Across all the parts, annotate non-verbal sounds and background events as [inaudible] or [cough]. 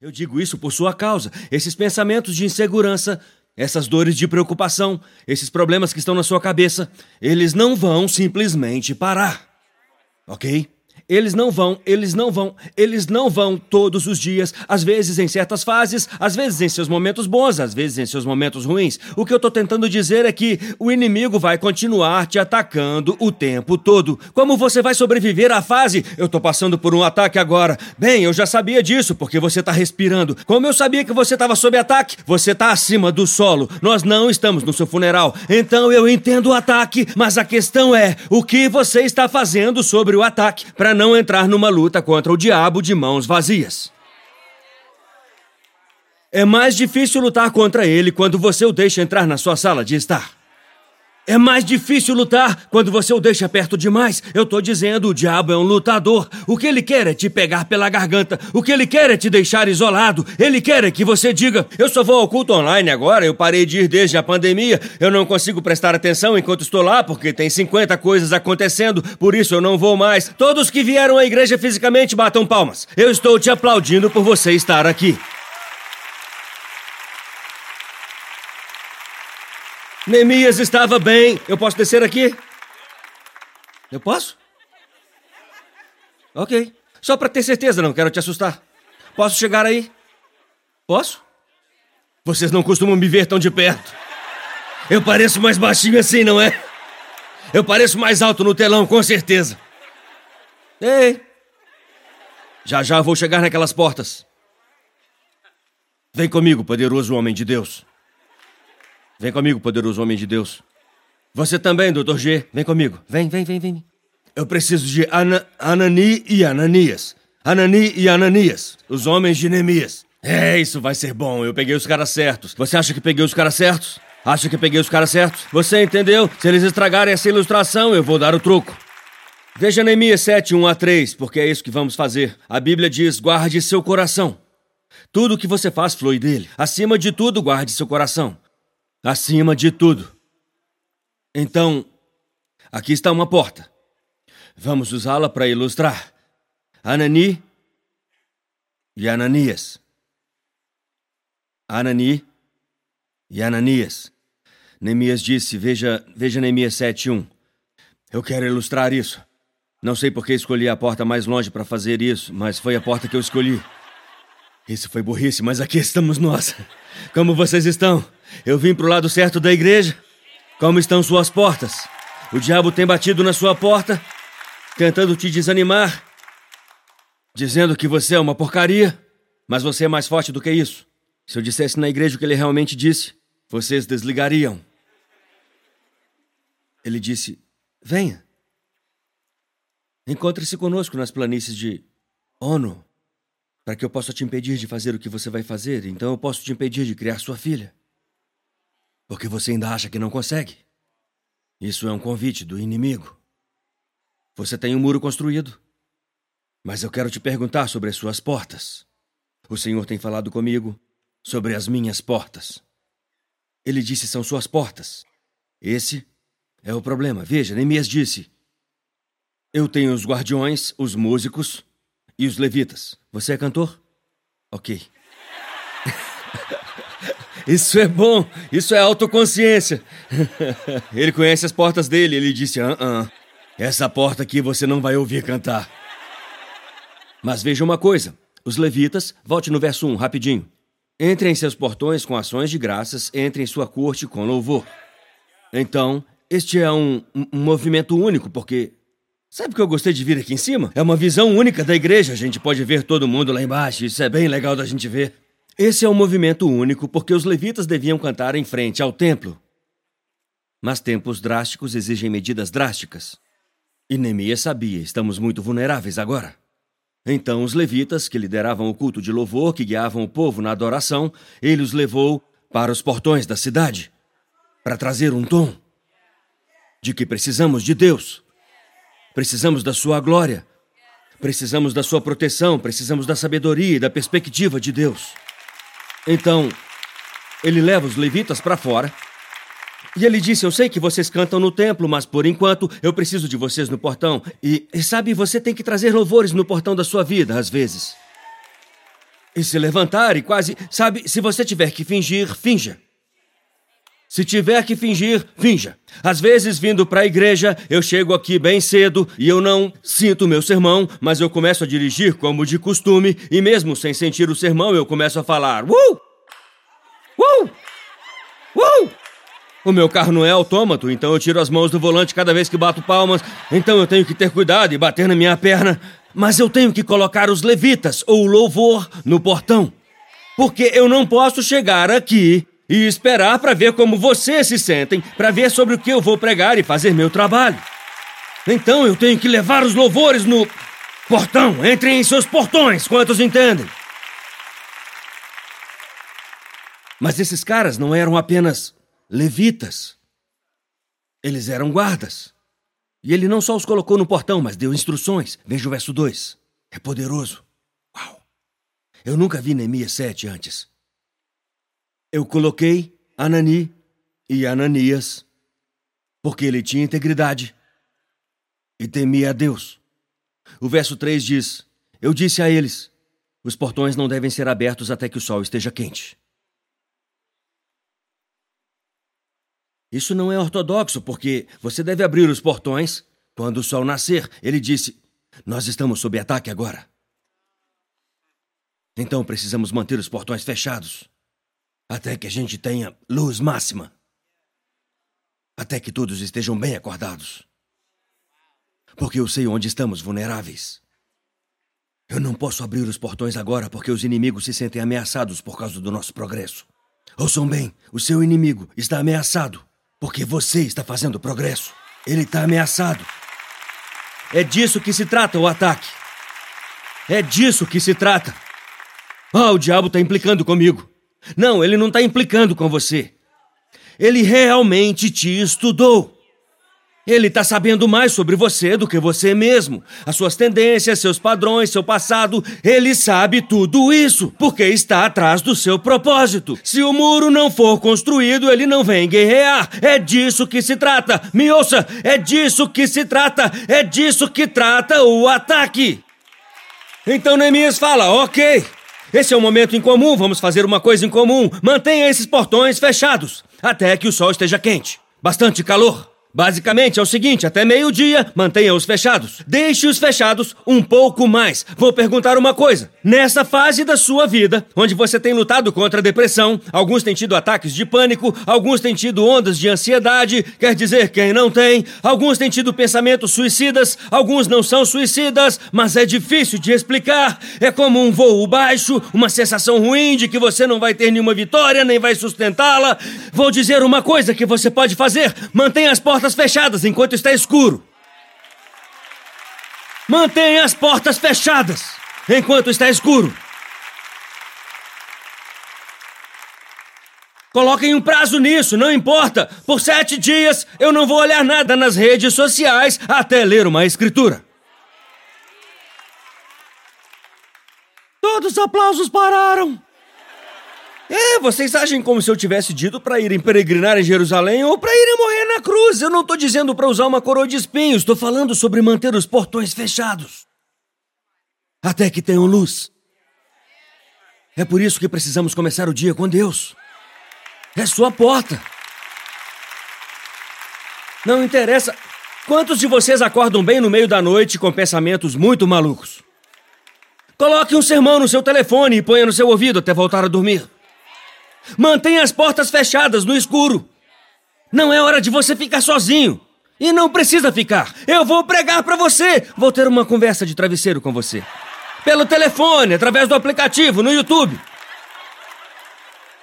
Eu digo isso por sua causa. Esses pensamentos de insegurança, essas dores de preocupação, esses problemas que estão na sua cabeça, eles não vão simplesmente parar. Ok? Eles não vão, eles não vão, eles não vão todos os dias, às vezes em certas fases, às vezes em seus momentos bons, às vezes em seus momentos ruins. O que eu tô tentando dizer é que o inimigo vai continuar te atacando o tempo todo. Como você vai sobreviver à fase? Eu tô passando por um ataque agora. Bem, eu já sabia disso porque você tá respirando. Como eu sabia que você estava sob ataque? Você tá acima do solo. Nós não estamos no seu funeral. Então eu entendo o ataque, mas a questão é: o que você está fazendo sobre o ataque para não entrar numa luta contra o diabo de mãos vazias. É mais difícil lutar contra ele quando você o deixa entrar na sua sala de estar. É mais difícil lutar quando você o deixa perto demais. Eu tô dizendo, o diabo é um lutador. O que ele quer é te pegar pela garganta. O que ele quer é te deixar isolado. Ele quer é que você diga: Eu só vou ao culto online agora. Eu parei de ir desde a pandemia. Eu não consigo prestar atenção enquanto estou lá porque tem 50 coisas acontecendo. Por isso eu não vou mais. Todos que vieram à igreja fisicamente batam palmas. Eu estou te aplaudindo por você estar aqui. Neemias estava bem. Eu posso descer aqui? Eu posso? Ok. Só para ter certeza, não quero te assustar. Posso chegar aí? Posso? Vocês não costumam me ver tão de perto. Eu pareço mais baixinho assim, não é? Eu pareço mais alto no telão, com certeza. Ei! Já já vou chegar naquelas portas. Vem comigo, poderoso homem de Deus. Vem comigo, poderoso homem de Deus. Você também, doutor G. Vem comigo. Vem, vem, vem, vem. Eu preciso de Ana, Anani e Ananias. Anani e Ananias, os homens de Neemias. É, isso vai ser bom. Eu peguei os caras certos. Você acha que peguei os caras certos? Acha que peguei os caras certos? Você entendeu? Se eles estragarem essa ilustração, eu vou dar o troco. Veja Neemias 7, 1 a 3, porque é isso que vamos fazer. A Bíblia diz: guarde seu coração. Tudo o que você faz flui dele. Acima de tudo, guarde seu coração acima de tudo. Então, aqui está uma porta. Vamos usá-la para ilustrar. Anani e Ananias. Anani e Ananias. Neemias disse, veja, veja Neemias 7.1. Eu quero ilustrar isso. Não sei por que escolhi a porta mais longe para fazer isso, mas foi a porta que eu escolhi. Isso foi burrice, mas aqui estamos nós. Como vocês estão? Eu vim pro lado certo da igreja? Como estão suas portas? O diabo tem batido na sua porta, tentando te desanimar, dizendo que você é uma porcaria, mas você é mais forte do que isso. Se eu dissesse na igreja o que ele realmente disse, vocês desligariam. Ele disse: Venha. Encontre-se conosco nas planícies de Ono para que eu possa te impedir de fazer o que você vai fazer, então eu posso te impedir de criar sua filha. Porque você ainda acha que não consegue. Isso é um convite do inimigo. Você tem um muro construído. Mas eu quero te perguntar sobre as suas portas. O Senhor tem falado comigo sobre as minhas portas. Ele disse são suas portas. Esse é o problema. Veja, Neemias disse: Eu tenho os guardiões, os músicos, e os levitas. Você é cantor? Ok. Isso é bom, isso é autoconsciência. [laughs] Ele conhece as portas dele, ele disse: ah, ah, essa porta aqui você não vai ouvir cantar. Mas veja uma coisa: os levitas, volte no verso 1, rapidinho. Entre em seus portões com ações de graças, entre em sua corte com louvor. Então, este é um, um movimento único, porque Sabe o que eu gostei de vir aqui em cima? É uma visão única da igreja. A gente pode ver todo mundo lá embaixo. Isso é bem legal da gente ver. Esse é um movimento único porque os levitas deviam cantar em frente ao templo. Mas tempos drásticos exigem medidas drásticas. E Neemias sabia, estamos muito vulneráveis agora. Então os levitas, que lideravam o culto de louvor, que guiavam o povo na adoração, ele os levou para os portões da cidade para trazer um tom de que precisamos de Deus Precisamos da sua glória. Precisamos da sua proteção, precisamos da sabedoria e da perspectiva de Deus. Então, ele leva os levitas para fora. E ele disse: Eu sei que vocês cantam no templo, mas por enquanto eu preciso de vocês no portão. E, e sabe, você tem que trazer louvores no portão da sua vida, às vezes. e se levantar e quase. Sabe, se você tiver que fingir, finja. Se tiver que fingir, finja. Às vezes, vindo para a igreja, eu chego aqui bem cedo e eu não sinto meu sermão, mas eu começo a dirigir como de costume e, mesmo sem sentir o sermão, eu começo a falar: Uh! Uh! Uh! O meu carro não é autômato, então eu tiro as mãos do volante cada vez que bato palmas, então eu tenho que ter cuidado e bater na minha perna. Mas eu tenho que colocar os levitas ou o louvor no portão. Porque eu não posso chegar aqui e esperar para ver como vocês se sentem, para ver sobre o que eu vou pregar e fazer meu trabalho. Então eu tenho que levar os louvores no portão. Entrem em seus portões, quantos entendem? Mas esses caras não eram apenas levitas. Eles eram guardas. E ele não só os colocou no portão, mas deu instruções. Veja o verso 2. É poderoso. Uau! Eu nunca vi Neemias 7 antes. Eu coloquei Anani e Ananias porque ele tinha integridade e temia a Deus. O verso 3 diz: Eu disse a eles: os portões não devem ser abertos até que o sol esteja quente. Isso não é ortodoxo, porque você deve abrir os portões quando o sol nascer. Ele disse: Nós estamos sob ataque agora. Então precisamos manter os portões fechados até que a gente tenha luz máxima. Até que todos estejam bem acordados. Porque eu sei onde estamos vulneráveis. Eu não posso abrir os portões agora porque os inimigos se sentem ameaçados por causa do nosso progresso. Ouçam bem: o seu inimigo está ameaçado porque você está fazendo progresso. Ele está ameaçado. É disso que se trata o ataque. É disso que se trata. Ah, o diabo está implicando comigo. Não, ele não está implicando com você. Ele realmente te estudou. Ele está sabendo mais sobre você do que você mesmo. As suas tendências, seus padrões, seu passado. Ele sabe tudo isso, porque está atrás do seu propósito. Se o muro não for construído, ele não vem guerrear. É disso que se trata. Me ouça, é disso que se trata. É disso que trata o ataque. Então Neemias fala: ok, esse é um momento incomum, vamos fazer uma coisa em comum. Mantenha esses portões fechados até que o sol esteja quente. Bastante calor. Basicamente é o seguinte: até meio-dia, mantenha-os fechados. Deixe-os fechados um pouco mais. Vou perguntar uma coisa. Nessa fase da sua vida, onde você tem lutado contra a depressão, alguns têm tido ataques de pânico, alguns têm tido ondas de ansiedade, quer dizer, quem não tem, alguns têm tido pensamentos suicidas, alguns não são suicidas, mas é difícil de explicar. É como um voo baixo, uma sensação ruim de que você não vai ter nenhuma vitória, nem vai sustentá-la. Vou dizer uma coisa que você pode fazer: mantenha as portas portas fechadas enquanto está escuro. Mantenha as portas fechadas enquanto está escuro. Coloquem um prazo nisso, não importa. Por sete dias eu não vou olhar nada nas redes sociais até ler uma escritura. Todos os aplausos pararam. É, vocês agem como se eu tivesse dito para irem peregrinar em Jerusalém ou para irem morrer na cruz. Eu não tô dizendo para usar uma coroa de espinhos, tô falando sobre manter os portões fechados. Até que tenham luz. É por isso que precisamos começar o dia com Deus. É sua porta. Não interessa. Quantos de vocês acordam bem no meio da noite com pensamentos muito malucos? Coloque um sermão no seu telefone e ponha no seu ouvido até voltar a dormir. Mantenha as portas fechadas no escuro. Não é hora de você ficar sozinho. E não precisa ficar. Eu vou pregar para você. Vou ter uma conversa de travesseiro com você. Pelo telefone, através do aplicativo, no YouTube.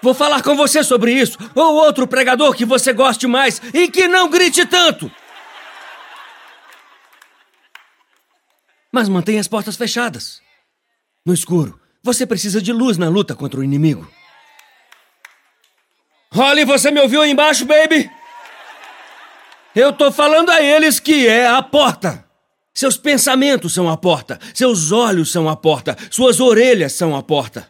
Vou falar com você sobre isso. Ou outro pregador que você goste mais e que não grite tanto. Mas mantenha as portas fechadas. No escuro. Você precisa de luz na luta contra o inimigo. Holly, você me ouviu aí embaixo, baby? Eu tô falando a eles que é a porta. Seus pensamentos são a porta, seus olhos são a porta, suas orelhas são a porta.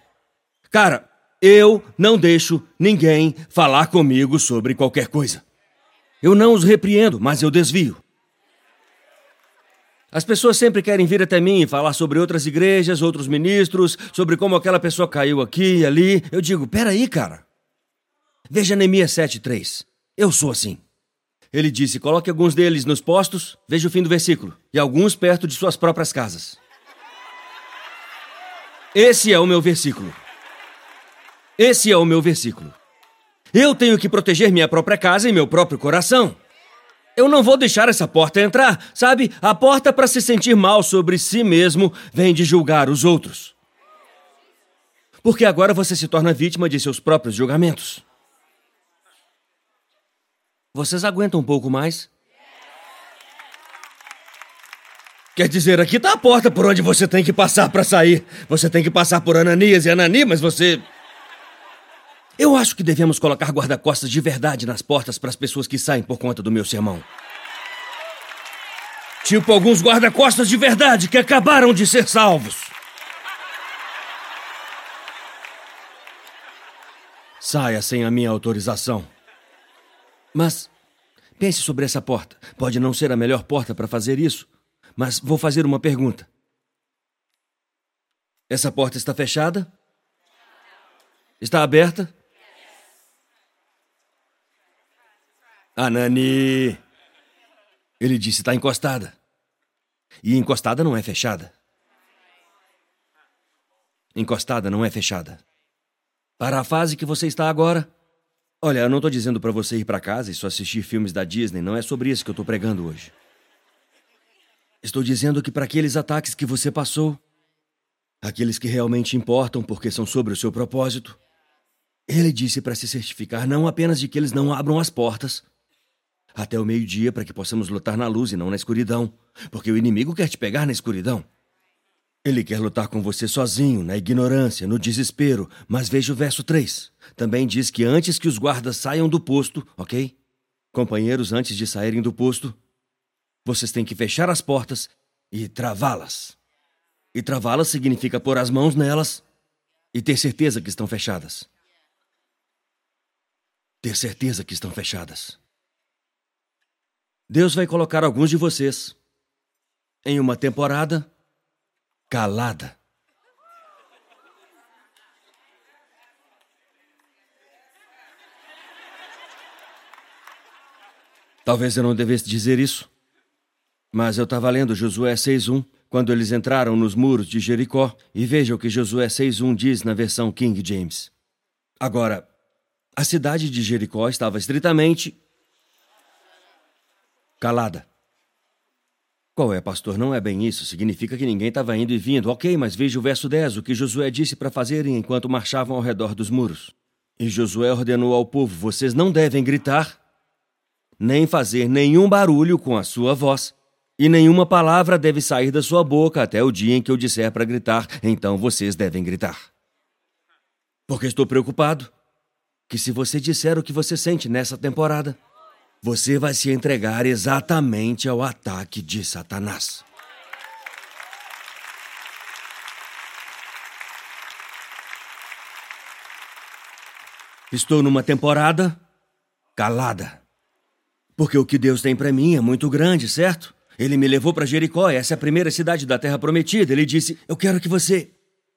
Cara, eu não deixo ninguém falar comigo sobre qualquer coisa. Eu não os repreendo, mas eu desvio. As pessoas sempre querem vir até mim e falar sobre outras igrejas, outros ministros, sobre como aquela pessoa caiu aqui e ali. Eu digo, peraí, cara. Veja Neemias 7,3. Eu sou assim. Ele disse: coloque alguns deles nos postos, veja o fim do versículo, e alguns perto de suas próprias casas. Esse é o meu versículo. Esse é o meu versículo. Eu tenho que proteger minha própria casa e meu próprio coração. Eu não vou deixar essa porta entrar, sabe? A porta para se sentir mal sobre si mesmo vem de julgar os outros. Porque agora você se torna vítima de seus próprios julgamentos. Vocês aguentam um pouco mais? Quer dizer, aqui está a porta por onde você tem que passar para sair. Você tem que passar por Ananias e Anani, mas você eu acho que devemos colocar guarda-costas de verdade nas portas para as pessoas que saem por conta do meu sermão. Tipo alguns guarda-costas de verdade que acabaram de ser salvos. Saia sem a minha autorização. Mas pense sobre essa porta. Pode não ser a melhor porta para fazer isso, mas vou fazer uma pergunta. Essa porta está fechada? Está aberta? Anani! Ele disse: está encostada. E encostada não é fechada. Encostada não é fechada. Para a fase que você está agora. Olha, eu não estou dizendo para você ir para casa e só assistir filmes da Disney, não é sobre isso que eu estou pregando hoje. Estou dizendo que para aqueles ataques que você passou, aqueles que realmente importam porque são sobre o seu propósito, ele disse para se certificar não apenas de que eles não abram as portas, até o meio-dia para que possamos lutar na luz e não na escuridão, porque o inimigo quer te pegar na escuridão. Ele quer lutar com você sozinho, na ignorância, no desespero, mas veja o verso 3. Também diz que antes que os guardas saiam do posto, ok? Companheiros, antes de saírem do posto, vocês têm que fechar as portas e travá-las. E travá-las significa pôr as mãos nelas e ter certeza que estão fechadas. Ter certeza que estão fechadas. Deus vai colocar alguns de vocês em uma temporada calada. Talvez eu não devesse dizer isso, mas eu estava lendo Josué 6.1 quando eles entraram nos muros de Jericó e veja o que Josué 6.1 diz na versão King James. Agora, a cidade de Jericó estava estritamente calada. Qual é, pastor? Não é bem isso. Significa que ninguém estava indo e vindo. Ok, mas veja o verso 10, o que Josué disse para fazerem enquanto marchavam ao redor dos muros. E Josué ordenou ao povo: Vocês não devem gritar, nem fazer nenhum barulho com a sua voz, e nenhuma palavra deve sair da sua boca até o dia em que eu disser para gritar, então vocês devem gritar. Porque estou preocupado que se você disser o que você sente nessa temporada, você vai se entregar exatamente ao ataque de Satanás. Estou numa temporada calada. Porque o que Deus tem para mim é muito grande, certo? Ele me levou para Jericó, essa é a primeira cidade da terra prometida. Ele disse: Eu quero que você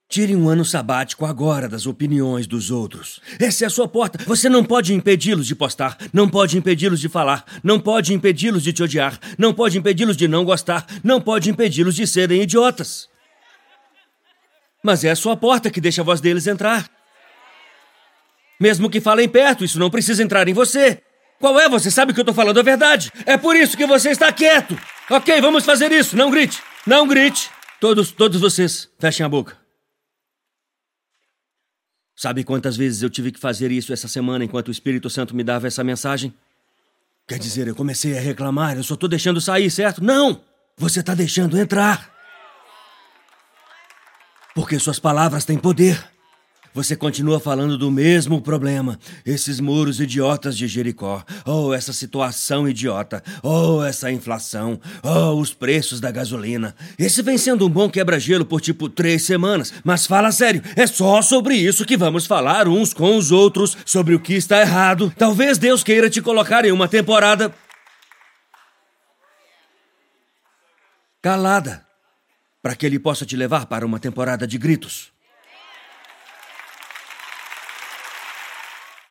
Tire um ano sabático agora das opiniões dos outros. Essa é a sua porta. Você não pode impedi-los de postar, não pode impedi-los de falar, não pode impedi-los de te odiar, não pode impedi-los de não gostar, não pode impedi-los de serem idiotas. Mas é a sua porta que deixa a voz deles entrar. Mesmo que falem perto, isso não precisa entrar em você. Qual é? Você sabe que eu estou falando a verdade. É por isso que você está quieto. Ok, vamos fazer isso. Não grite. Não grite. Todos, todos vocês, fechem a boca. Sabe quantas vezes eu tive que fazer isso essa semana enquanto o Espírito Santo me dava essa mensagem? Quer dizer, eu comecei a reclamar, eu só estou deixando sair, certo? Não! Você está deixando entrar. Porque suas palavras têm poder. Você continua falando do mesmo problema. Esses muros idiotas de Jericó. Oh, essa situação idiota. Oh, essa inflação. Oh, os preços da gasolina. Esse vem sendo um bom quebra-gelo por tipo três semanas. Mas fala sério, é só sobre isso que vamos falar uns com os outros. Sobre o que está errado. Talvez Deus queira te colocar em uma temporada calada, para que ele possa te levar para uma temporada de gritos.